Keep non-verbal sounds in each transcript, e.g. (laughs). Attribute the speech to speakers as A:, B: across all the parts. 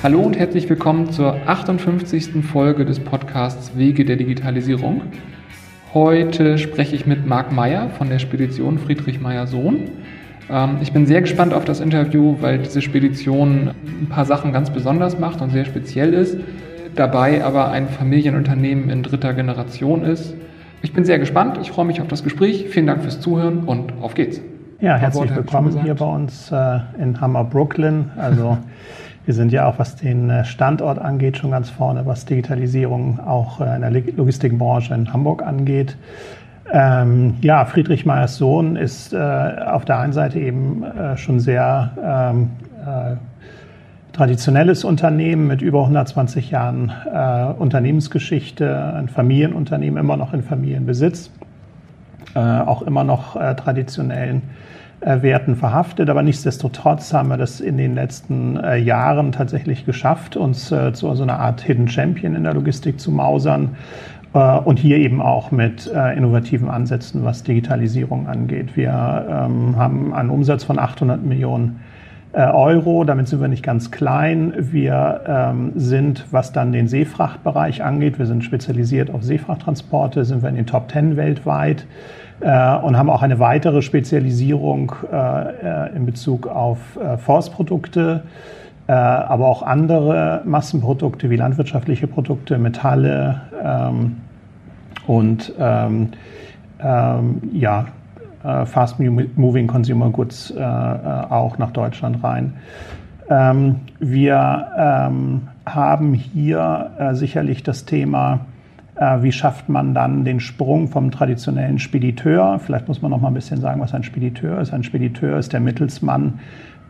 A: Hallo und herzlich willkommen zur 58. Folge des Podcasts Wege der Digitalisierung. Heute spreche ich mit Marc Meyer von der Spedition Friedrich Meyer Sohn. Ähm, ich bin sehr gespannt auf das Interview, weil diese Spedition ein paar Sachen ganz besonders macht und sehr speziell ist, dabei aber ein Familienunternehmen in dritter Generation ist. Ich bin sehr gespannt, ich freue mich auf das Gespräch. Vielen Dank fürs Zuhören und auf geht's.
B: Ja, herzlich willkommen hier bei uns äh, in Hammer, Brooklyn. Also (laughs) Wir sind ja auch, was den äh, Standort angeht, schon ganz vorne, was Digitalisierung auch äh, in der Logistikbranche in Hamburg angeht. Ähm, ja, Friedrich Meyers Sohn ist äh, auf der einen Seite eben äh, schon sehr ähm, äh, traditionelles Unternehmen mit über 120 Jahren äh, Unternehmensgeschichte, ein Familienunternehmen, immer noch in Familienbesitz, auch immer noch traditionellen Werten verhaftet. Aber nichtsdestotrotz haben wir das in den letzten äh, Jahren tatsächlich geschafft, uns äh, zu so einer Art Hidden Champion in der Logistik zu mausern. Und hier eben auch mit innovativen Ansätzen, was Digitalisierung angeht. Wir ähm, haben einen Umsatz von 800 Millionen Euro. Damit sind wir nicht ganz klein. Wir ähm, sind, was dann den Seefrachtbereich angeht, wir sind spezialisiert auf Seefrachttransporte, sind wir in den Top 10 weltweit äh, und haben auch eine weitere Spezialisierung äh, äh in Bezug auf äh, Forstprodukte, äh, aber auch andere Massenprodukte wie landwirtschaftliche Produkte, Metalle ähm, und ähm, ähm, ja, äh, Fast Moving Consumer Goods auch nach Deutschland rein. Ähm, wir ähm, haben hier sicherlich das Thema wie schafft man dann den Sprung vom traditionellen Spediteur? Vielleicht muss man noch mal ein bisschen sagen, was ein Spediteur ist. Ein Spediteur ist der Mittelsmann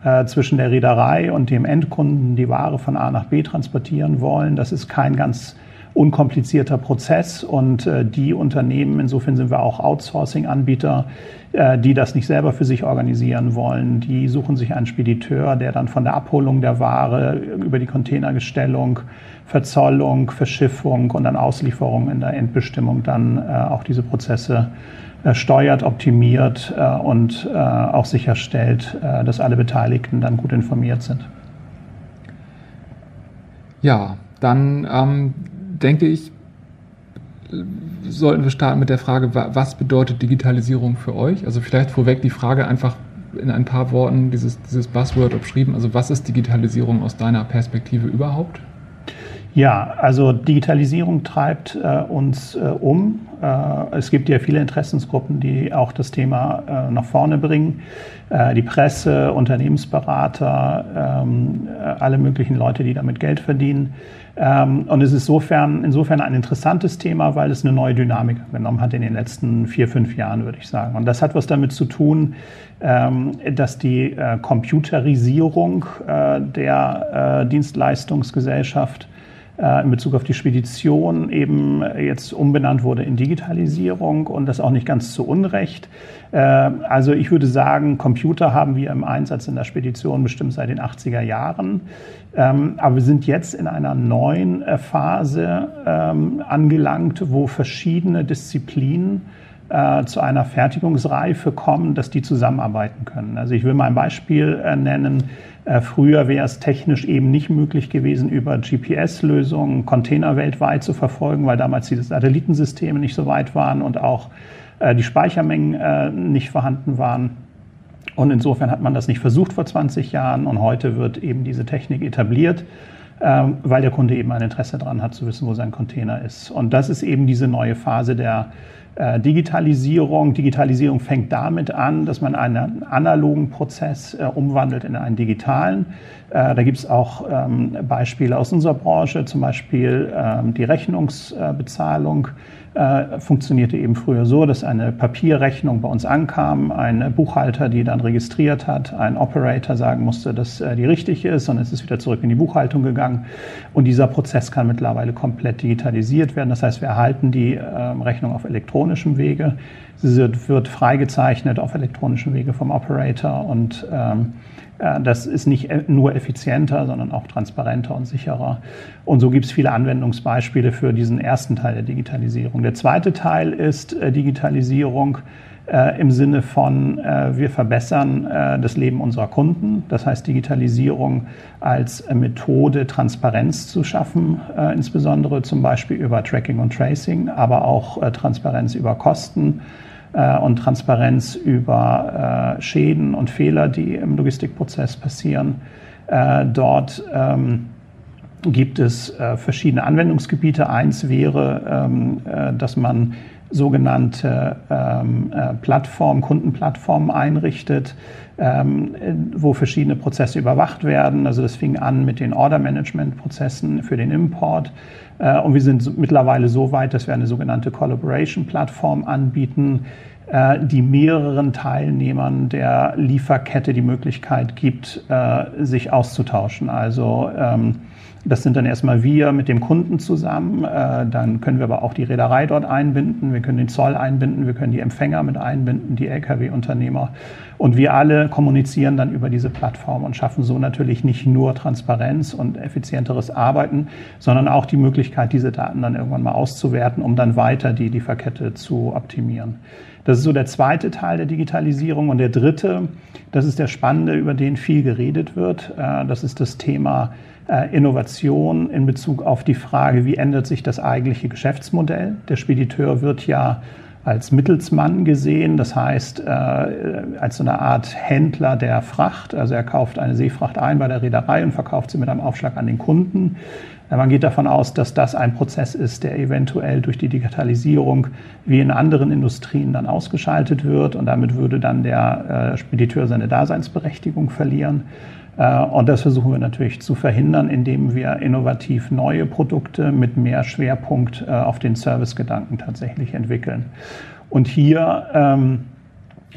B: äh, zwischen der Reederei und dem Endkunden, die Ware von A nach B transportieren wollen. Das ist kein ganz unkomplizierter Prozess und äh, die Unternehmen, insofern sind wir auch Outsourcing-Anbieter, äh, die das nicht selber für sich organisieren wollen, die suchen sich einen Spediteur, der dann von der Abholung der Ware über die Containergestellung, Verzollung, Verschiffung und dann Auslieferung in der Endbestimmung dann äh, auch diese Prozesse äh, steuert, optimiert äh, und äh, auch sicherstellt, dass alle Beteiligten dann gut informiert sind.
A: Ja, dann ähm denke ich, sollten wir starten mit der Frage, was bedeutet Digitalisierung für euch? Also vielleicht vorweg die Frage einfach in ein paar Worten, dieses, dieses Buzzword umschrieben. Also was ist Digitalisierung aus deiner Perspektive überhaupt?
B: Ja, also Digitalisierung treibt äh, uns äh, um. Äh, es gibt ja viele Interessensgruppen, die auch das Thema äh, nach vorne bringen. Äh, die Presse, Unternehmensberater, ähm, äh, alle möglichen Leute, die damit Geld verdienen. Ähm, und es ist insofern, insofern ein interessantes Thema, weil es eine neue Dynamik genommen hat in den letzten vier, fünf Jahren, würde ich sagen. Und das hat was damit zu tun, ähm, dass die äh, Computerisierung äh, der äh, Dienstleistungsgesellschaft in Bezug auf die Spedition eben jetzt umbenannt wurde in Digitalisierung und das auch nicht ganz zu Unrecht. Äh, also ich würde sagen, Computer haben wir im Einsatz in der Spedition bestimmt seit den 80er Jahren. Ähm, aber wir sind jetzt in einer neuen äh, Phase ähm, angelangt, wo verschiedene Disziplinen zu einer Fertigungsreife kommen, dass die zusammenarbeiten können. Also ich will mal ein Beispiel nennen. Äh, früher wäre es technisch eben nicht möglich gewesen, über GPS-Lösungen Container weltweit zu verfolgen, weil damals die Satellitensysteme nicht so weit waren und auch äh, die Speichermengen äh, nicht vorhanden waren. Und insofern hat man das nicht versucht vor 20 Jahren und heute wird eben diese Technik etabliert, ähm, weil der Kunde eben ein Interesse daran hat zu wissen, wo sein Container ist. Und das ist eben diese neue Phase der äh, Digitalisierung. Digitalisierung fängt damit an, dass man einen analogen Prozess äh, umwandelt in einen digitalen. Äh, da gibt es auch ähm, Beispiele aus unserer Branche, zum Beispiel ähm, die Rechnungsbezahlung äh, funktionierte eben früher so, dass eine Papierrechnung bei uns ankam, ein Buchhalter die dann registriert hat, ein Operator sagen musste, dass äh, die richtig ist und es ist wieder zurück in die Buchhaltung gegangen. Und dieser Prozess kann mittlerweile komplett digitalisiert werden. Das heißt, wir erhalten die äh, Rechnung auf elektronischem Wege. Sie wird freigezeichnet auf elektronischem Wege vom Operator und ähm, äh, das ist nicht nur effizienter, sondern auch transparenter und sicherer. Und so gibt es viele Anwendungsbeispiele für diesen ersten Teil der Digitalisierung. Der zweite Teil ist äh, Digitalisierung äh, im Sinne von, äh, wir verbessern äh, das Leben unserer Kunden. Das heißt, Digitalisierung als äh, Methode, Transparenz zu schaffen, äh, insbesondere zum Beispiel über Tracking und Tracing, aber auch äh, Transparenz über Kosten und Transparenz über Schäden und Fehler, die im Logistikprozess passieren. dort ähm, gibt es verschiedene Anwendungsgebiete. Eins wäre, ähm, dass man sogenannte ähm, äh, Plattformen, Kundenplattformen einrichtet, ähm, wo verschiedene Prozesse überwacht werden. Also das fing an mit den Order-Management-Prozessen für den Import. Äh, und wir sind mittlerweile so weit, dass wir eine sogenannte Collaboration-Plattform anbieten, äh, die mehreren Teilnehmern der Lieferkette die Möglichkeit gibt, äh, sich auszutauschen. Also ähm, das sind dann erstmal wir mit dem Kunden zusammen. Äh, dann können wir aber auch die Reederei dort einbinden. Wir können den Zoll einbinden. Wir können die Empfänger mit einbinden, die Lkw-Unternehmer. Und wir alle kommunizieren dann über diese Plattform und schaffen so natürlich nicht nur Transparenz und effizienteres Arbeiten, sondern auch die Möglichkeit, diese Daten dann irgendwann mal auszuwerten, um dann weiter die Lieferkette zu optimieren. Das ist so der zweite Teil der Digitalisierung. Und der dritte, das ist der spannende, über den viel geredet wird. Äh, das ist das Thema äh, Innovation in Bezug auf die Frage, wie ändert sich das eigentliche Geschäftsmodell. Der Spediteur wird ja als Mittelsmann gesehen, das heißt äh, als so eine Art Händler der Fracht. Also er kauft eine Seefracht ein bei der Reederei und verkauft sie mit einem Aufschlag an den Kunden. Man geht davon aus, dass das ein Prozess ist, der eventuell durch die Digitalisierung wie in anderen Industrien dann ausgeschaltet wird und damit würde dann der äh, Spediteur seine Daseinsberechtigung verlieren. Äh, und das versuchen wir natürlich zu verhindern, indem wir innovativ neue Produkte mit mehr Schwerpunkt äh, auf den Servicegedanken tatsächlich entwickeln. Und hier ähm,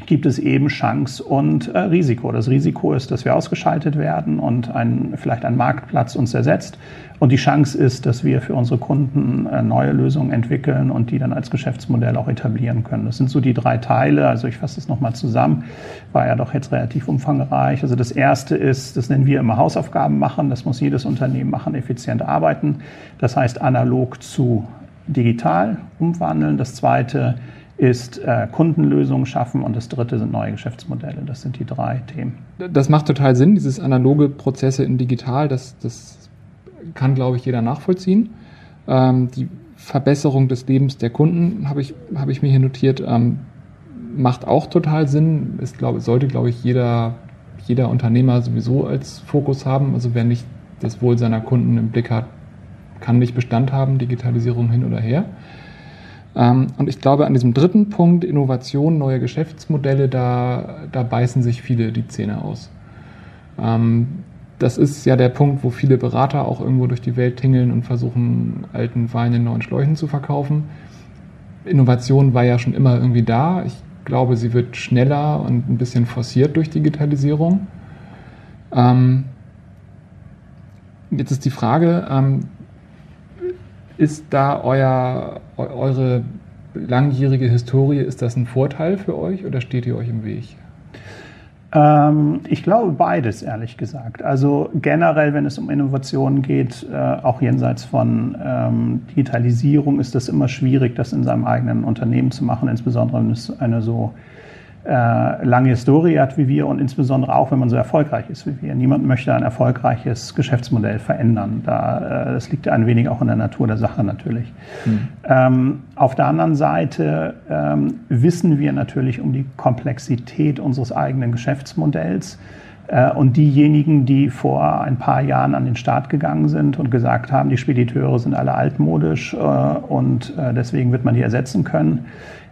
B: gibt es eben Chance und äh, Risiko. Das Risiko ist, dass wir ausgeschaltet werden und ein, vielleicht ein Marktplatz uns ersetzt. Und die Chance ist, dass wir für unsere Kunden äh, neue Lösungen entwickeln und die dann als Geschäftsmodell auch etablieren können. Das sind so die drei Teile. Also ich fasse es nochmal zusammen. War ja doch jetzt relativ umfangreich. Also das erste ist, das nennen wir immer Hausaufgaben machen. Das muss jedes Unternehmen machen, effizient arbeiten. Das heißt analog zu digital umwandeln. Das zweite ist äh, Kundenlösungen schaffen und das dritte sind neue Geschäftsmodelle. Das sind die drei Themen.
A: Das macht total Sinn, dieses analoge Prozesse in digital, das, das kann, glaube ich, jeder nachvollziehen. Ähm, die Verbesserung des Lebens der Kunden habe ich, hab ich mir hier notiert, ähm, macht auch total Sinn. Ist, glaube, sollte, glaube ich, jeder, jeder Unternehmer sowieso als Fokus haben. Also wer nicht das Wohl seiner Kunden im Blick hat, kann nicht Bestand haben, Digitalisierung hin oder her. Ähm, und ich glaube, an diesem dritten Punkt, Innovation, neue Geschäftsmodelle, da, da beißen sich viele die Zähne aus. Ähm, das ist ja der Punkt, wo viele Berater auch irgendwo durch die Welt tingeln und versuchen, alten Wein in neuen Schläuchen zu verkaufen. Innovation war ja schon immer irgendwie da. Ich glaube, sie wird schneller und ein bisschen forciert durch Digitalisierung. Ähm, jetzt ist die Frage, ist da euer, eure langjährige Historie, ist das ein Vorteil für euch oder steht ihr euch im Weg?
B: Ähm, ich glaube beides, ehrlich gesagt. Also generell, wenn es um Innovationen geht, äh, auch jenseits von ähm, Digitalisierung, ist es immer schwierig, das in seinem eigenen Unternehmen zu machen, insbesondere wenn es eine so äh, lange Historie hat wie wir und insbesondere auch, wenn man so erfolgreich ist wie wir. Niemand möchte ein erfolgreiches Geschäftsmodell verändern. Da, äh, das liegt ein wenig auch in der Natur der Sache natürlich. Mhm. Ähm, auf der anderen Seite ähm, wissen wir natürlich um die Komplexität unseres eigenen Geschäftsmodells. Äh, und diejenigen, die vor ein paar Jahren an den Start gegangen sind und gesagt haben, die Spediteure sind alle altmodisch äh, und äh, deswegen wird man die ersetzen können,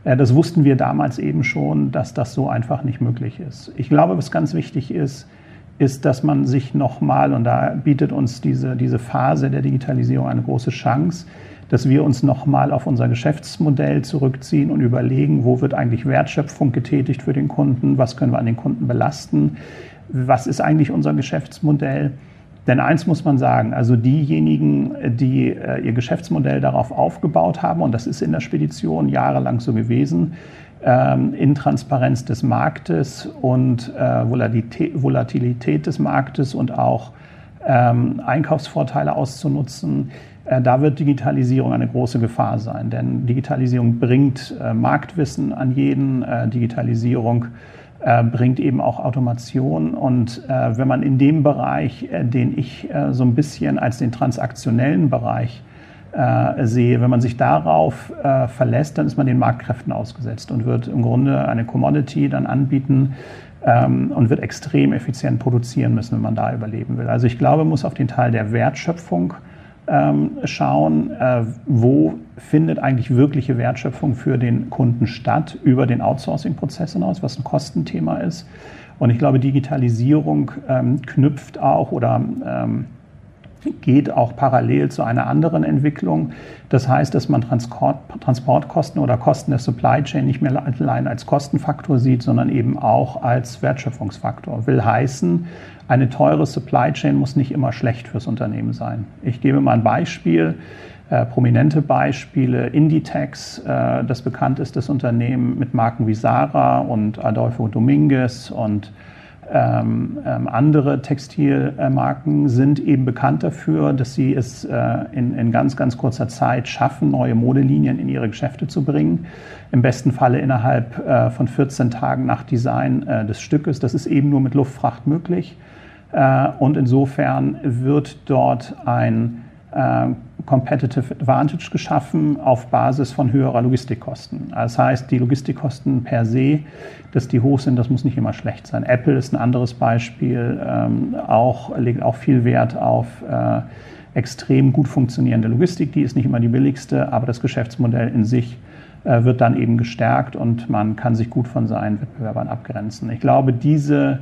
B: das wussten wir damals eben schon, dass das so einfach nicht möglich ist. Ich glaube, was ganz wichtig ist, ist, dass man sich nochmal, und da bietet uns diese, diese Phase der Digitalisierung eine große Chance, dass wir uns nochmal auf unser Geschäftsmodell zurückziehen und überlegen, wo wird eigentlich Wertschöpfung getätigt für den Kunden, was können wir an den Kunden belasten, was ist eigentlich unser Geschäftsmodell denn eins muss man sagen, also diejenigen, die äh, ihr Geschäftsmodell darauf aufgebaut haben, und das ist in der Spedition jahrelang so gewesen, ähm, in Transparenz des Marktes und äh, Volatilität, Volatilität des Marktes und auch ähm, Einkaufsvorteile auszunutzen, Äh, da wird Digitalisierung eine große Gefahr sein, denn Digitalisierung bringt äh, Marktwissen an jeden, äh, bringt eben auch Automation. Und wenn man in dem Bereich, den ich so ein bisschen als den transaktionellen Bereich sehe, wenn man sich darauf verlässt, dann ist man den Marktkräften ausgesetzt und wird im Grunde eine Commodity dann anbieten, ähm, und wird extrem effizient produzieren müssen, wenn man da überleben will. Also ich glaube, man muss auf den Teil der Wertschöpfung ähm, schauen, äh, wo findet eigentlich wirkliche Wertschöpfung für den Kunden statt über den Outsourcing-Prozess hinaus, was ein Kostenthema ist. Und ich glaube, Digitalisierung ähm, knüpft auch oder ähm, geht auch parallel zu einer anderen Entwicklung. Das heißt, dass man Transport, Transportkosten oder Kosten der Supply Chain nicht mehr allein als Kostenfaktor sieht, sondern eben auch als Wertschöpfungsfaktor. Will heißen, eine teure Supply Chain muss nicht immer schlecht fürs Unternehmen sein. Ich gebe mal ein Beispiel. Äh, prominente Beispiele, Inditex, äh, das bekannt ist, das Unternehmen mit Marken wie Sarah und Adolfo Dominguez und ähm, ähm, andere Textilmarken sind eben bekannt dafür, dass sie es äh, in, in, ganz, ganz kurzer Zeit schaffen, neue Modelinien in ihre Geschäfte zu bringen. Im besten Falle innerhalb äh, von 14 Tagen nach Design äh, des Stückes. Das ist eben nur mit Luftfracht möglich. Äh, und insofern wird dort ein Competitive Advantage geschaffen auf Basis von höherer Logistikkosten. Das heißt, die Logistikkosten per se, dass die hoch sind, das muss nicht immer schlecht sein. Apple ist ein anderes Beispiel, ähm, auch, legt auch viel Wert auf äh, extrem gut funktionierende Logistik. Die ist nicht immer die billigste, aber das Geschäftsmodell in sich äh, wird dann eben gestärkt und man kann sich gut von seinen Wettbewerbern abgrenzen. Ich glaube, diese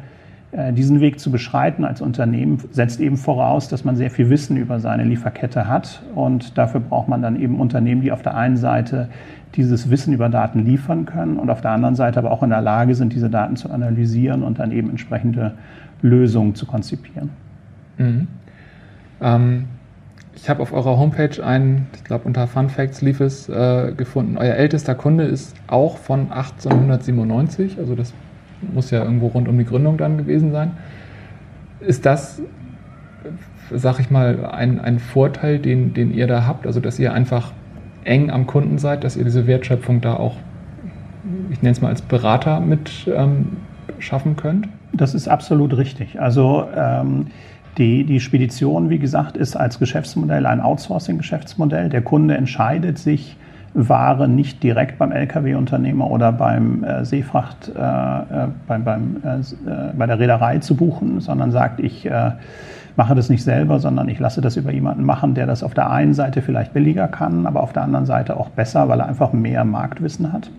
B: diesen Weg zu beschreiten als Unternehmen setzt eben voraus, dass man sehr viel Wissen über seine Lieferkette hat. Und dafür braucht man dann eben Unternehmen, die auf der einen Seite dieses Wissen über Daten liefern können und auf der anderen Seite aber auch in der Lage sind, diese Daten zu analysieren und dann eben entsprechende Lösungen zu konzipieren. Mhm.
A: Ähm, ich habe auf eurer Homepage einen, ich glaube unter Fun Facts lief es, äh, gefunden. Euer ältester Kunde ist auch von 1897, also das muss ja irgendwo rund um die Gründung dann gewesen sein. Ist das, sag ich mal, ein, ein Vorteil, den, den ihr da habt? Also, dass ihr einfach eng am Kunden seid, dass ihr diese Wertschöpfung da auch, ich nenne es mal als Berater mit ähm, schaffen könnt?
B: Das ist absolut richtig. Also, ähm, die, die Spedition, wie gesagt, ist als Geschäftsmodell ein Outsourcing-Geschäftsmodell. Der Kunde entscheidet sich, Ware nicht direkt beim Lkw-Unternehmer oder beim äh, Seefracht, äh, äh beim, beim, äh, äh, bei der Reederei zu buchen, sondern sagt, ich äh, mache das nicht selber, sondern ich lasse das über jemanden machen, der das auf der einen Seite vielleicht billiger kann, aber auf der anderen Seite auch besser, weil er einfach mehr Marktwissen hat.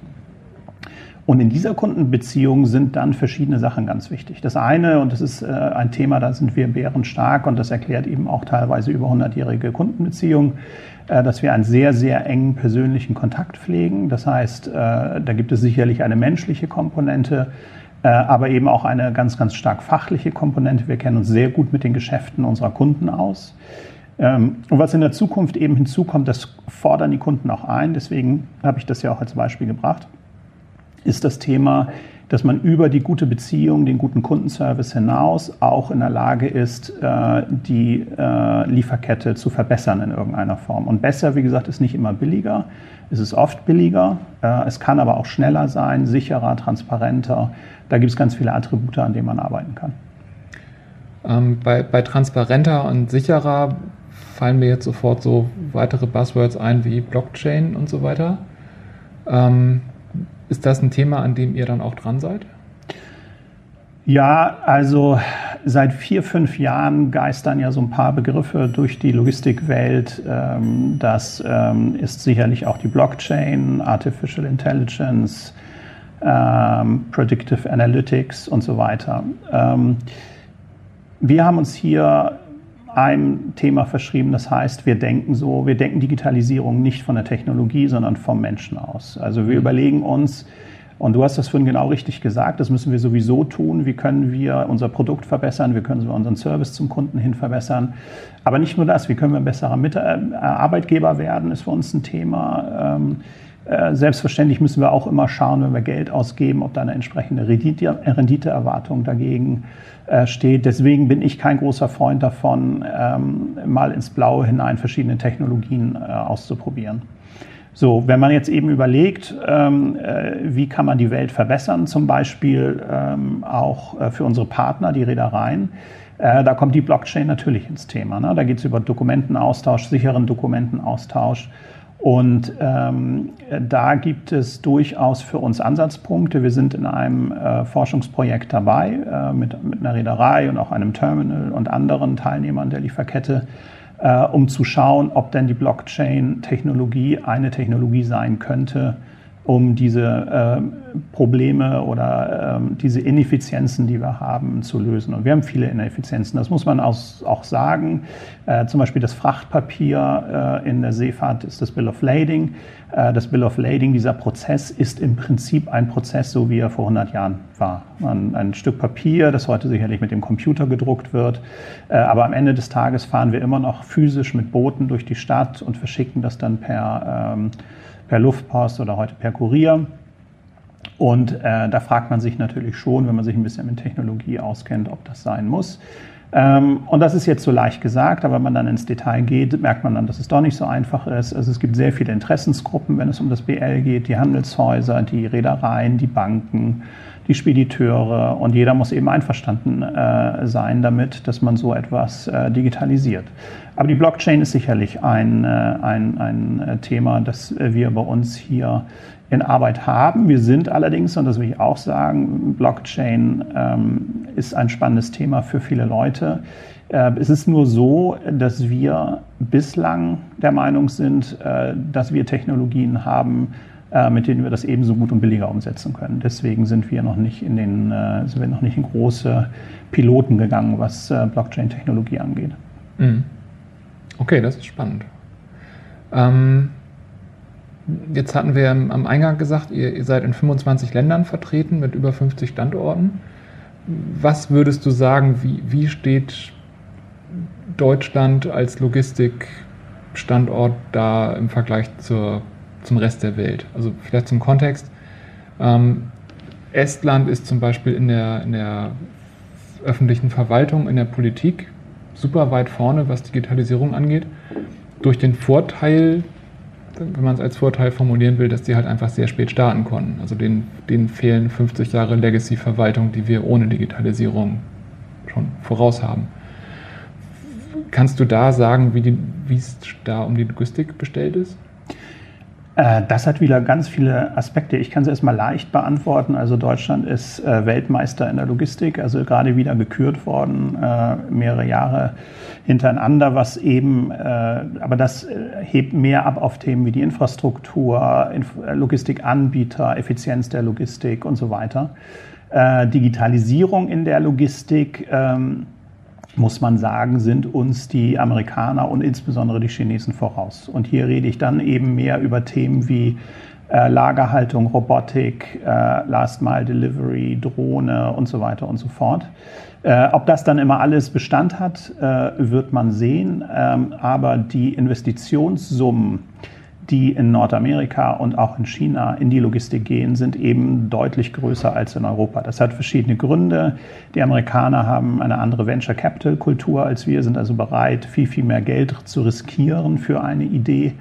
B: Und in dieser Kundenbeziehung sind dann verschiedene Sachen ganz wichtig. Das eine, und das ist äh, ein Thema, da sind wir bärenstark und das erklärt eben auch teilweise über 100-jährige Kundenbeziehungen, äh, dass wir einen sehr, sehr engen persönlichen Kontakt pflegen. Das heißt, äh, da gibt es sicherlich eine menschliche Komponente, aber eben auch eine ganz, ganz stark fachliche Komponente. Wir kennen uns sehr gut mit den Geschäften unserer Kunden aus. Ähm, und was in der Zukunft eben hinzukommt, das fordern die Kunden auch ein. Deswegen habe ich das ja auch als Beispiel gebracht, ist das Thema dass man über die gute Beziehung, den guten Kundenservice hinaus auch in der Lage ist, äh, die äh, Lieferkette zu verbessern in irgendeiner Form. Und besser, wie gesagt, ist nicht immer billiger. Es ist oft billiger. Äh, es kann aber auch schneller sein, sicherer, transparenter. Da gibt es ganz viele Attribute, an denen man arbeiten kann.
A: Ähm, bei, bei transparenter und sicherer fallen mir jetzt sofort so weitere Buzzwords ein wie Blockchain und so weiter. Ähm, ist das ein Thema, an dem ihr dann auch dran seid?
B: Ja, also seit vier, fünf Jahren geistern ja so ein paar Begriffe durch die Logistikwelt. Ähm, das ähm, ist sicherlich auch die Blockchain, Artificial Intelligence, ähm, Predictive Analytics und so weiter. Wir haben uns hier ein Thema verschrieben, das heißt, wir denken so, wir denken Digitalisierung nicht von der Technologie, sondern vom Menschen aus. Also wir mhm. überlegen uns, und du hast das vorhin genau richtig gesagt, das müssen wir sowieso tun. Wie können wir unser Produkt verbessern? Wie können wir unseren Service zum Kunden hin verbessern? Aber nicht nur das, wie können wir ein besserer äh, Arbeitgeber werden, ist für uns ein Thema. Äh, selbstverständlich müssen wir auch immer schauen, wenn wir Geld ausgeben, ob da eine entsprechende Renditeerwartung dagegen äh, steht. Deswegen bin ich kein großer Freund davon, ähm, mal ins Blaue hinein verschiedene Technologien äh, auszuprobieren. So, wenn man jetzt eben überlegt, ähm, äh, wie kann man die Welt verbessern, zum Beispiel ähm, auch für unsere Partner, die Reedereien, da kommt die Blockchain natürlich ins Thema. Ne? Da geht es über Dokumentenaustausch, sicheren Dokumentenaustausch. Und ähm, da gibt es durchaus für uns Ansatzpunkte. Wir sind in einem äh, Forschungsprojekt dabei äh, mit, mit einer Reederei und auch einem Terminal und anderen Teilnehmern der Lieferkette, äh, um zu schauen, ob denn die Blockchain-Technologie eine Technologie sein könnte, um diese äh, Probleme oder äh, diese Ineffizienzen, die wir haben, zu lösen. Und wir haben viele Ineffizienzen, das muss man auch, auch sagen. Äh, zum Beispiel das Frachtpapier äh, in der Seefahrt ist das Bill of Lading. Äh, das Bill of Lading, dieser Prozess, ist im Prinzip ein Prozess, so wie er vor 100 Jahren war. Ein, ein Stück Papier, das heute sicherlich mit dem Computer gedruckt wird. Äh, aber am Ende des Tages fahren wir immer noch physisch mit Booten durch die Stadt und verschicken das dann per ähm, per Luftpost oder heute per Kurier. Und äh, da fragt man sich natürlich schon, wenn man sich ein bisschen mit Technologie auskennt, ob das sein muss. Ähm, und das ist jetzt so leicht gesagt, aber wenn man dann ins Detail geht, merkt man dann, dass es doch nicht so einfach ist. Also es gibt sehr viele Interessensgruppen, wenn es um das BL geht, die Handelshäuser, die Reedereien, die Banken, die Spediteure und jeder muss eben einverstanden äh, sein damit, dass man so etwas äh, digitalisiert. Aber die Blockchain ist sicherlich ein, äh, ein, ein äh, Thema, das wir bei uns hier in Arbeit haben. Wir sind allerdings, und das will ich auch sagen, Blockchain ähm, ist ein spannendes Thema für viele Leute. Äh, es ist nur so, dass wir bislang der Meinung sind, äh, dass wir Technologien haben, mit denen wir das ebenso gut und billiger umsetzen können. Deswegen sind wir noch nicht in den, äh, sind wir noch nicht in große Piloten gegangen, was äh, Blockchain-Technologie angeht. Mhm.
A: Okay, das ist spannend. Ähm, jetzt hatten wir am Eingang gesagt, ihr, ihr seid in 25 Ländern vertreten mit über 50 Standorten. Was würdest du sagen, wie, wie steht Deutschland als Logistikstandort da im Vergleich zur zum Rest der Welt. Also vielleicht zum Kontext. Ähm, Estland ist zum Beispiel in der, in der öffentlichen Verwaltung, in der Politik super weit vorne, was Digitalisierung angeht. Durch den Vorteil, wenn man es als Vorteil formulieren will, dass die halt einfach sehr spät starten konnten. Also denen, denen fehlen 50 Jahre Legacy-Verwaltung, die wir ohne Digitalisierung schon voraus haben. Kannst du da sagen, wie es da um die Logistik bestellt ist?
B: Äh, das hat wieder ganz viele Aspekte. Ich kann es erstmal leicht beantworten. Also Deutschland ist äh, Weltmeister in der Logistik, also gerade wieder gekürt worden, äh, mehrere Jahre hintereinander, was eben, aber das hebt mehr ab auf Themen wie die Infrastruktur, Logistikanbieter, Effizienz der Logistik und so weiter. Digitalisierung in der Logistik. Muss man sagen, sind uns die Amerikaner und insbesondere die Chinesen voraus. Und hier rede ich dann eben mehr über Themen wie äh, Lagerhaltung, Robotik, äh, Last Mile Delivery, Drohne und so weiter und so fort. Äh, ob das dann immer alles Bestand hat, äh, wird man sehen. Ähm, aber die Investitionssummen, die in Nordamerika und auch in China in die Logistik gehen, sind eben deutlich größer als in Europa. Das hat verschiedene Gründe. Die Amerikaner haben eine andere Venture Capital Kultur als wir, sind also bereit, viel, viel mehr Geld zu riskieren für eine Idee.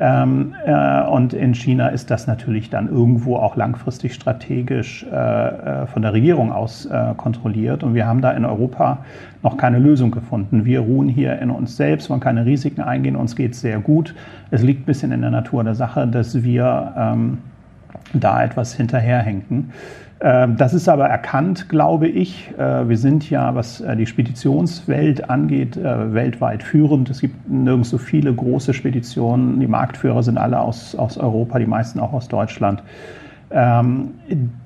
B: Ähm, äh, und in China ist das natürlich dann irgendwo auch langfristig strategisch äh, äh, von der Regierung aus äh, kontrolliert. Und wir haben da in Europa noch keine Lösung gefunden. Wir ruhen hier in uns selbst, wollen keine Risiken eingehen, uns geht es sehr gut. Es liegt ein bisschen in der Natur der Sache, dass wir ähm, da etwas hinterherhinken. Ähm, das ist aber erkannt, glaube ich. Äh, wir sind ja, was äh, die Speditionswelt angeht, äh, weltweit führend. Es gibt nirgends so viele große Speditionen. Die Marktführer sind alle aus, aus Europa, die meisten auch aus Deutschland. Ähm,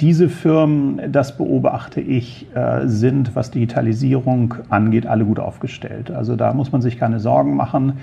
B: diese Firmen, das beobachte ich, äh, sind, was Digitalisierung angeht, alle gut aufgestellt. Also da muss man sich keine Sorgen machen.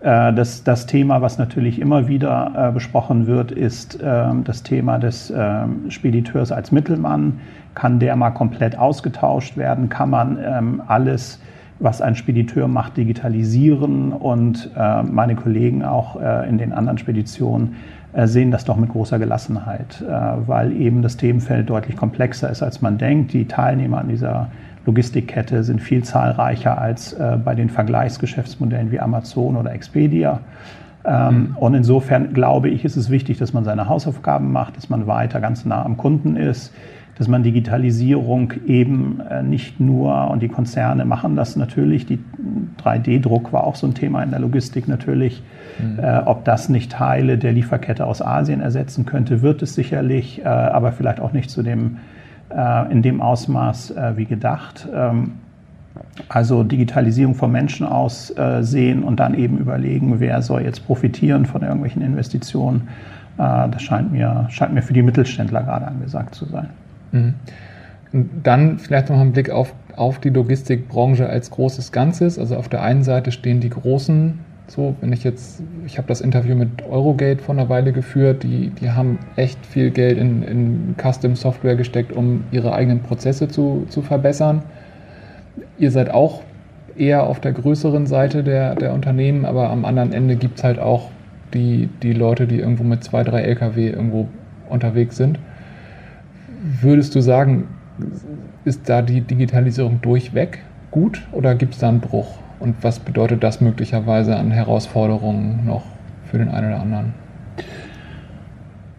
B: Äh, das, das Thema, was natürlich immer wieder äh, besprochen wird, ist ähm, das Thema des ähm, Spediteurs als Mittelmann. Kann der mal komplett ausgetauscht werden? Kann man ähm, alles was ein Spediteur macht, digitalisieren und äh, meine Kollegen auch äh, in den anderen Speditionen äh, sehen das doch mit großer Gelassenheit, äh, weil eben das Themenfeld deutlich komplexer ist, als man denkt. Die Teilnehmer an dieser Logistikkette sind viel zahlreicher als äh, bei den Vergleichsgeschäftsmodellen wie Amazon oder Expedia. Ähm, mhm. Und insofern glaube ich, ist es wichtig, dass man seine Hausaufgaben macht, dass man weiter ganz nah am Kunden ist, dass man Digitalisierung eben äh, nicht nur, und die Konzerne machen das natürlich, die 3D-Druck war auch so ein Thema in der Logistik natürlich, mhm. äh, ob das nicht Teile der Lieferkette aus Asien ersetzen könnte, wird es sicherlich, äh, aber vielleicht auch nicht zu dem, äh, in dem Ausmaß äh, wie gedacht. Ähm, also Digitalisierung vom Menschen aus äh, sehen und dann eben überlegen, wer soll jetzt profitieren von irgendwelchen Investitionen. das scheint mir, scheint mir für die Mittelständler gerade angesagt zu sein.
A: Mhm. Dann vielleicht noch ein Blick auf, auf die Logistikbranche als großes Ganzes. Also auf der einen Seite stehen die großen, so wenn ich jetzt, ich habe das Interview mit Eurogate vor einer Weile geführt, die, die haben echt viel Geld in, in Custom Software gesteckt, um ihre eigenen Prozesse zu, zu verbessern. Ihr seid auch eher auf der größeren Seite der, der Unternehmen, aber am anderen Ende gibt es halt auch die, die Leute, die irgendwo mit zwei, drei Lkw irgendwo unterwegs sind. Würdest du sagen, ist da die Digitalisierung durchweg gut oder gibt es da einen Bruch? Und was bedeutet das möglicherweise an Herausforderungen noch für den einen oder anderen?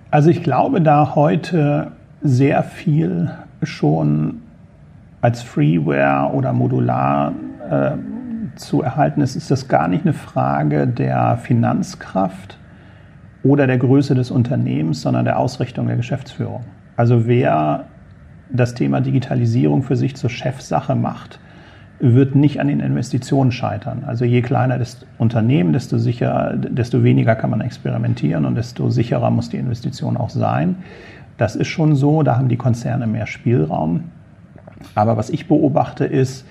B: Also ich glaube, da heute sehr viel schon als Freeware oder modular äh, zu erhalten ist, ist das gar nicht eine Frage der Finanzkraft oder der Größe des Unternehmens, sondern der Ausrichtung der Geschäftsführung. Also wer das Thema Digitalisierung für sich zur Chefsache macht, wird nicht an den Investitionen scheitern. Also je kleiner das Unternehmen, desto sicher, desto weniger kann man experimentieren und desto sicherer muss die Investition auch sein. Das ist schon so, da haben die Konzerne mehr Spielraum. Aber was ich beobachte ist,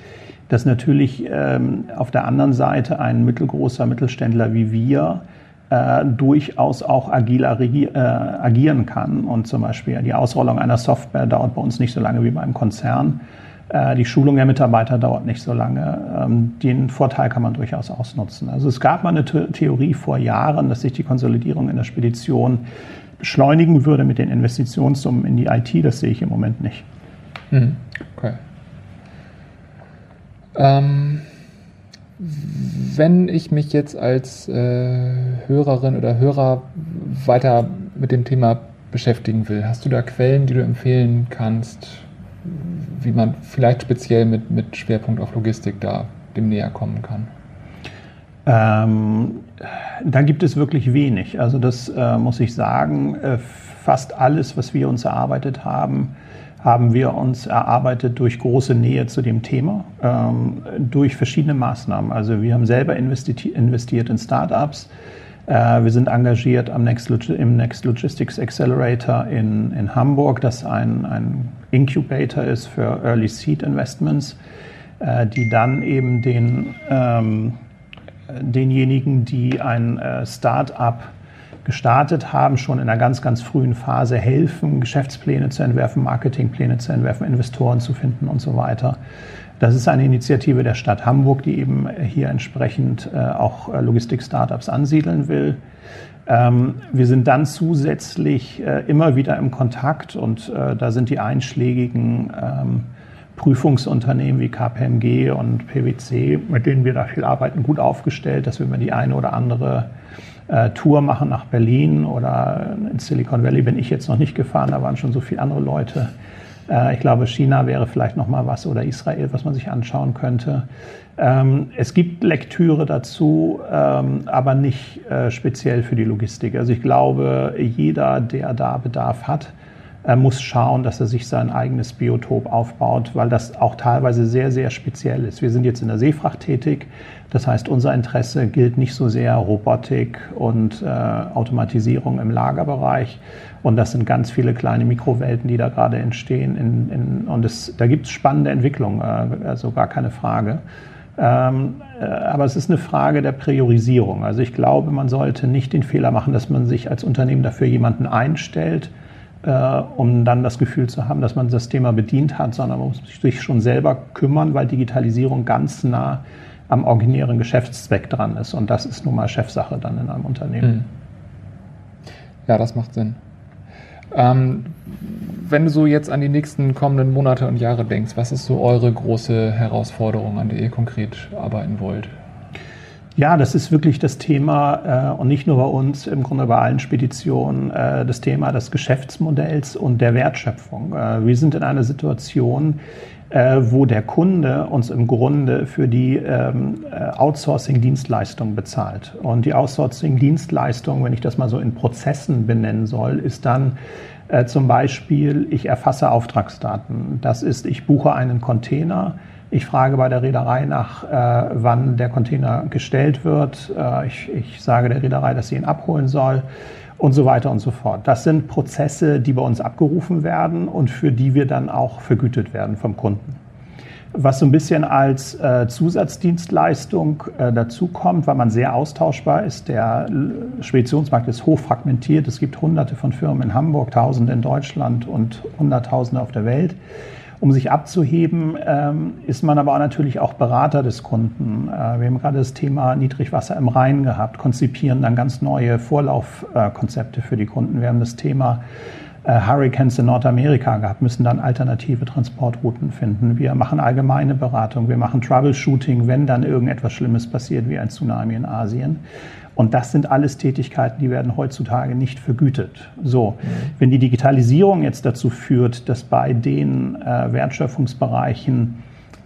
B: dass natürlich ähm, auf der anderen Seite ein mittelgroßer Mittelständler wie wir äh, durchaus auch agil äh, agieren kann. Und zum Beispiel die Ausrollung einer Software dauert bei uns nicht so lange wie beim Konzern. Äh, die Schulung der Mitarbeiter dauert nicht so lange. Ähm, den Vorteil kann man durchaus ausnutzen. Also es gab mal eine Theorie vor Jahren, dass sich die Konsolidierung in der Spedition beschleunigen würde mit den Investitionssummen in die IT. Das sehe ich im Moment nicht.
A: Mhm. Okay. Ähm wenn ich mich jetzt als äh, Hörerin oder Hörer weiter mit dem Thema beschäftigen will, hast du da Quellen, die du empfehlen kannst, wie man vielleicht speziell mit, mit Schwerpunkt auf Logistik da dem näher kommen kann?
B: Ähm, da gibt es wirklich wenig. Also das äh, muss ich sagen. Äh, fast alles, was wir uns erarbeitet haben, haben wir uns erarbeitet durch große Nähe zu dem Thema, ähm, durch verschiedene Maßnahmen. Also wir haben selber investiert in Startups. Äh, wir sind engagiert am Next im Next Logistics Accelerator in, in Hamburg, das ein, ein Incubator ist für Early Seed Investments, äh, die dann eben den, ähm, denjenigen, die ein äh, Startup gestartet haben, schon in einer ganz, ganz frühen Phase helfen, Geschäftspläne zu entwerfen, Marketingpläne zu entwerfen, Investoren zu finden und so weiter. Das ist eine Initiative der Stadt Hamburg, die eben hier entsprechend äh, auch äh, Logistik-Startups ansiedeln will. Ähm, wir sind dann zusätzlich äh, immer wieder im Kontakt und da sind die einschlägigen ähm, Prüfungsunternehmen wie KPMG und PwC, mit denen wir da viel arbeiten, gut aufgestellt, dass wir immer die eine oder andere äh, Tour machen nach Berlin oder in Silicon Valley bin ich jetzt noch nicht gefahren, da waren schon so viele andere Leute. Äh, ich glaube, China wäre vielleicht noch mal was oder Israel, was man sich anschauen könnte. Ähm, es gibt Lektüre dazu, ähm, aber nicht äh, speziell für die Logistik. Also ich glaube, jeder, der da Bedarf hat, er muss schauen, dass er sich sein eigenes Biotop aufbaut, weil das auch teilweise sehr, sehr speziell ist. Wir sind jetzt in der Seefracht tätig. Das heißt, unser Interesse gilt nicht so sehr Robotik und äh, Automatisierung im Lagerbereich. Und das sind ganz viele kleine Mikrowelten, die da gerade entstehen. In, in, und es, da gibt es spannende Entwicklungen, äh, also gar keine Frage. Ähm, äh, aber es ist eine Frage der Priorisierung. Also ich glaube, man sollte nicht den Fehler machen, dass man sich als Unternehmen dafür jemanden einstellt, äh, um dann das Gefühl zu haben, dass man das Thema bedient hat, sondern man muss sich schon selber kümmern, weil Digitalisierung ganz nah am originären Geschäftszweck dran ist. Und das ist nun mal Chefsache dann in einem Unternehmen.
A: Ja, das macht Sinn. Ähm, wenn du so jetzt an die nächsten kommenden Monate und Jahre denkst, was ist so eure große Herausforderung, an der ihr konkret arbeiten wollt?
B: Ja, das ist wirklich das Thema äh, und nicht nur bei uns, im Grunde bei allen Speditionen, äh, das Thema des Geschäftsmodells und der Wertschöpfung. Äh, wir sind in einer Situation, äh, wo der Kunde uns im Grunde für die ähm, äh, Outsourcing-Dienstleistung bezahlt. Und die Outsourcing-Dienstleistung, wenn ich das mal so in Prozessen benennen soll, ist dann äh, zum Beispiel, ich erfasse Auftragsdaten. Das ist, ich buche einen Container. Ich frage bei der Reederei nach, äh, wann der Container gestellt wird. Äh, ich, ich sage der Reederei, dass sie ihn abholen soll und so weiter und so fort. Das sind Prozesse, die bei uns abgerufen werden und für die wir dann auch vergütet werden vom Kunden. Was so ein bisschen als äh, Zusatzdienstleistung äh, dazukommt, weil man sehr austauschbar ist. Der Speditionsmarkt ist hochfragmentiert. Es gibt hunderte von Firmen in Hamburg, tausende in Deutschland und hunderttausende auf der Welt. Um sich abzuheben, ähm, ist man aber natürlich auch Berater des Kunden. Äh, wir haben gerade das Thema Niedrigwasser im Rhein gehabt, konzipieren dann ganz neue Vorlaufkonzepte für die Kunden. Wir haben das Thema äh, Hurricanes in Nordamerika gehabt, müssen dann alternative Transportrouten finden. Wir machen allgemeine Beratung, wir machen Troubleshooting, wenn dann irgendetwas Schlimmes passiert, wie ein Tsunami in Asien. Und das sind alles Tätigkeiten, die werden heutzutage nicht vergütet. So, wenn die Digitalisierung jetzt dazu führt, dass bei den äh, Wertschöpfungsbereichen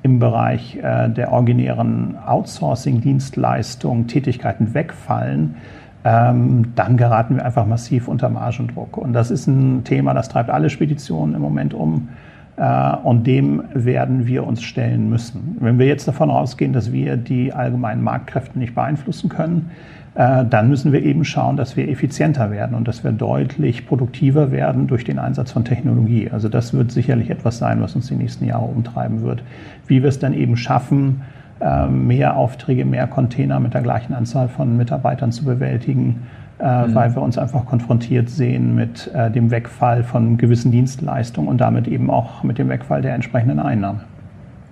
B: im Bereich äh, der originären Outsourcing-Dienstleistungen Tätigkeiten wegfallen, ähm, dann geraten wir einfach massiv unter Margendruck. Und das ist ein Thema, das treibt alle Speditionen im Moment um. Äh, und dem werden wir uns stellen müssen. Wenn wir jetzt davon ausgehen, dass wir die allgemeinen Marktkräfte nicht beeinflussen können, dann müssen wir eben schauen, dass wir effizienter werden und dass wir deutlich produktiver werden durch den Einsatz von Technologie. Also das wird sicherlich etwas sein, was uns die nächsten Jahre umtreiben wird. Wie wir es dann eben schaffen, ähm, mehr Aufträge, mehr Container mit der gleichen Anzahl von Mitarbeitern zu bewältigen, äh, mhm. weil wir uns einfach konfrontiert sehen mit äh, dem Wegfall von gewissen Dienstleistungen und damit eben auch mit dem Wegfall der entsprechenden Einnahmen.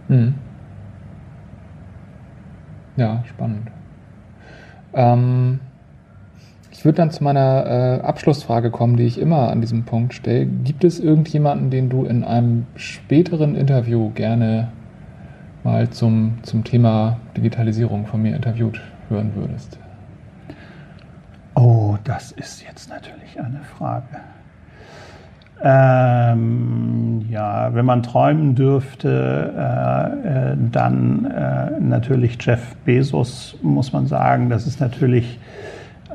B: Mhm.
A: Ja, spannend. Ähm, ich würde dann zu meiner äh, Abschlussfrage kommen, die ich immer an diesem Punkt stelle. Gibt es irgendjemanden, den du in einem späteren Interview gerne mal zum, zum Thema Digitalisierung von mir interviewt hören würdest?
B: Oh, das ist jetzt natürlich eine Frage. Ähm, ja, wenn man träumen dürfte, äh, äh, dann äh, natürlich Jeff Bezos, muss man sagen. Das ist natürlich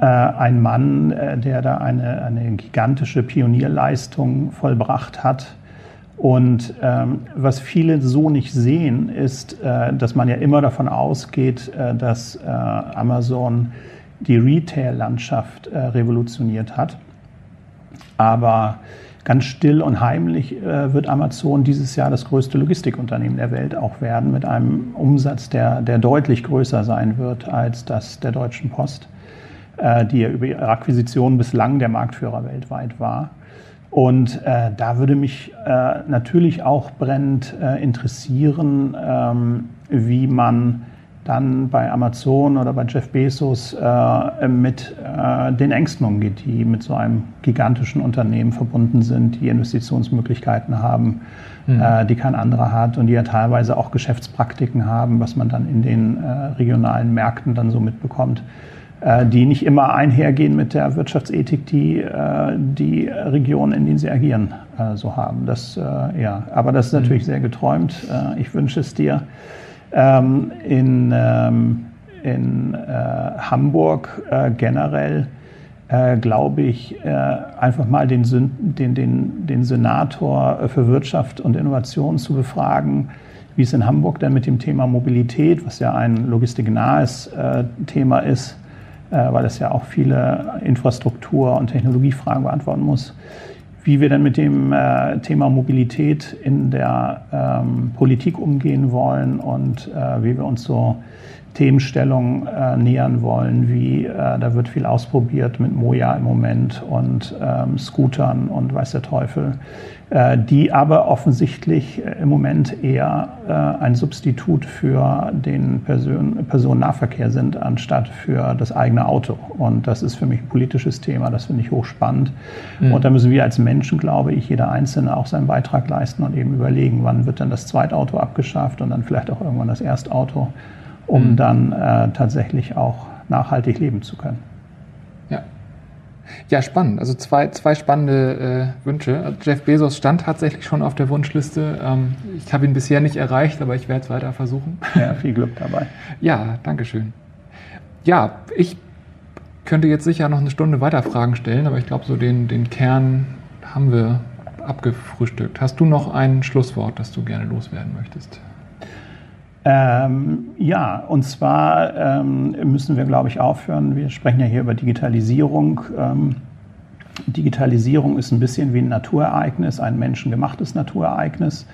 B: äh, ein Mann, äh, der da eine, eine gigantische Pionierleistung vollbracht hat und ähm, was viele so nicht sehen, ist, äh, dass man ja immer davon ausgeht, äh, dass äh, Amazon die Retail-Landschaft äh, revolutioniert hat. Aber ganz still und heimlich äh, wird Amazon dieses Jahr das größte Logistikunternehmen der Welt auch werden, mit einem Umsatz, der, der deutlich größer sein wird als das der Deutschen Post, äh, die ja über ihre Akquisition bislang der Marktführer weltweit war. Und äh, da würde mich äh, natürlich auch brennend äh, interessieren, ähm, wie man dann bei Amazon oder bei Jeff Bezos äh, mit äh, den Ängsten umgeht, die mit so einem gigantischen Unternehmen verbunden sind, die Investitionsmöglichkeiten haben, mhm. äh, die kein anderer hat und die ja teilweise auch Geschäftspraktiken haben, was man dann in den äh, regionalen Märkten dann so mitbekommt. Äh, die nicht immer einhergehen mit der Wirtschaftsethik, die äh, die Regionen, in denen sie agieren, so haben. Das, ja, aber das ist mhm. natürlich sehr geträumt. ich wünsche es dir. Ähm, in, ähm, in Hamburg generell glaube ich, einfach mal den, den, den, den Senator für Wirtschaft und Innovation zu befragen, wie es in Hamburg denn mit dem Thema Mobilität, was ja ein logistiknahes Thema ist, äh, weil es ja auch viele Infrastruktur- und Technologiefragen beantworten muss, wie wir denn mit dem äh, Thema Mobilität in der ähm, Politik umgehen wollen und äh, wie wir uns so Themenstellungen äh, nähern wollen, wie äh, da wird viel ausprobiert mit Moja im Moment und ähm, Scootern und weiß der Teufel, die aber offensichtlich äh, im Moment eher äh, ein Substitut für den Person Personennahverkehr sind, anstatt für das eigene Auto. Und das ist für mich ein politisches Thema, das finde ich hochspannend. Mhm. Und da müssen wir als Menschen, glaube ich, jeder Einzelne auch seinen Beitrag leisten und eben überlegen, wann wird denn das Zweitauto abgeschafft und dann vielleicht auch irgendwann das Erstauto um mhm. dann äh, tatsächlich auch nachhaltig leben zu können.
A: Ja. Spannend. Also zwei, zwei spannende äh, Wünsche. Jeff Bezos stand tatsächlich schon auf der Wunschliste. Ähm, ich habe ihn bisher nicht erreicht, aber ich werde es weiter versuchen.
B: Ja, viel Glück dabei.
A: ja, danke schön. Ja, ich könnte jetzt sicher noch eine Stunde weiter Fragen stellen, aber ich glaube, so den, den Kern haben wir abgefrühstückt. Hast du noch ein Schlusswort, das du gerne loswerden möchtest?
B: Ähm, ja, und zwar ähm, müssen wir, glaube ich, aufhören. Wir sprechen ja hier über Digitalisierung. Ähm, Digitalisierung ist ein bisschen wie ein Naturereignis, ein menschengemachtes Naturereignis.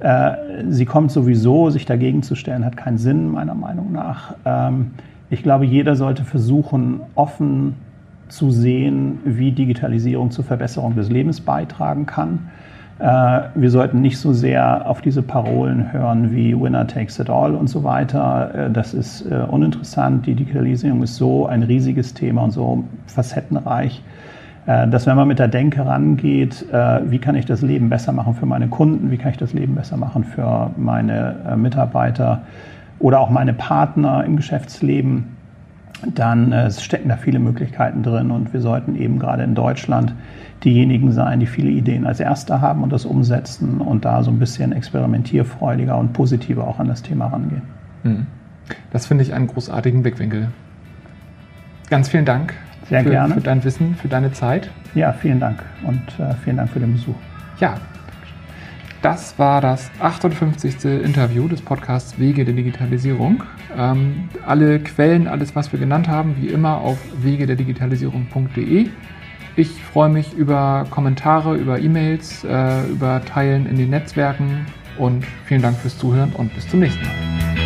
B: Äh, sie kommt sowieso, sich dagegen zu stellen, hat keinen Sinn, meiner Meinung nach. Ähm, ich glaube, jeder sollte versuchen, offen zu sehen, wie Digitalisierung zur Verbesserung des Lebens beitragen kann wir sollten nicht so sehr auf diese Parolen hören wie Winner takes it all und so weiter. Äh, das ist äh, uninteressant. Die Digitalisierung ist so ein riesiges Thema und so facettenreich, dass wenn man mit der Denke rangeht, wie kann ich das Leben besser machen für meine Kunden, wie kann ich das Leben besser machen für meine Mitarbeiter oder auch meine Partner im Geschäftsleben, dann stecken da viele Möglichkeiten drin und wir sollten eben gerade in Deutschland diejenigen sein, die viele Ideen als Erste haben und das umsetzen und da so ein bisschen experimentierfreudiger und positiver auch an das Thema rangehen. Hm.
A: Das finde ich einen großartigen Blickwinkel. Ganz vielen Dank
B: Sehr
A: für,
B: gerne.
A: für dein Wissen, für deine Zeit.
B: Ja, vielen Dank und äh, vielen Dank für den Besuch.
A: Ja, das war das 58. Interview des Podcasts Wege der Digitalisierung. Ähm, alle Quellen, alles, was wir genannt haben, wie immer auf wegederdigitalisierung.de. Ich freue mich über Kommentare, über E-Mails, äh, über Teilen in den Netzwerken und vielen Dank fürs Zuhören und bis zum nächsten Mal.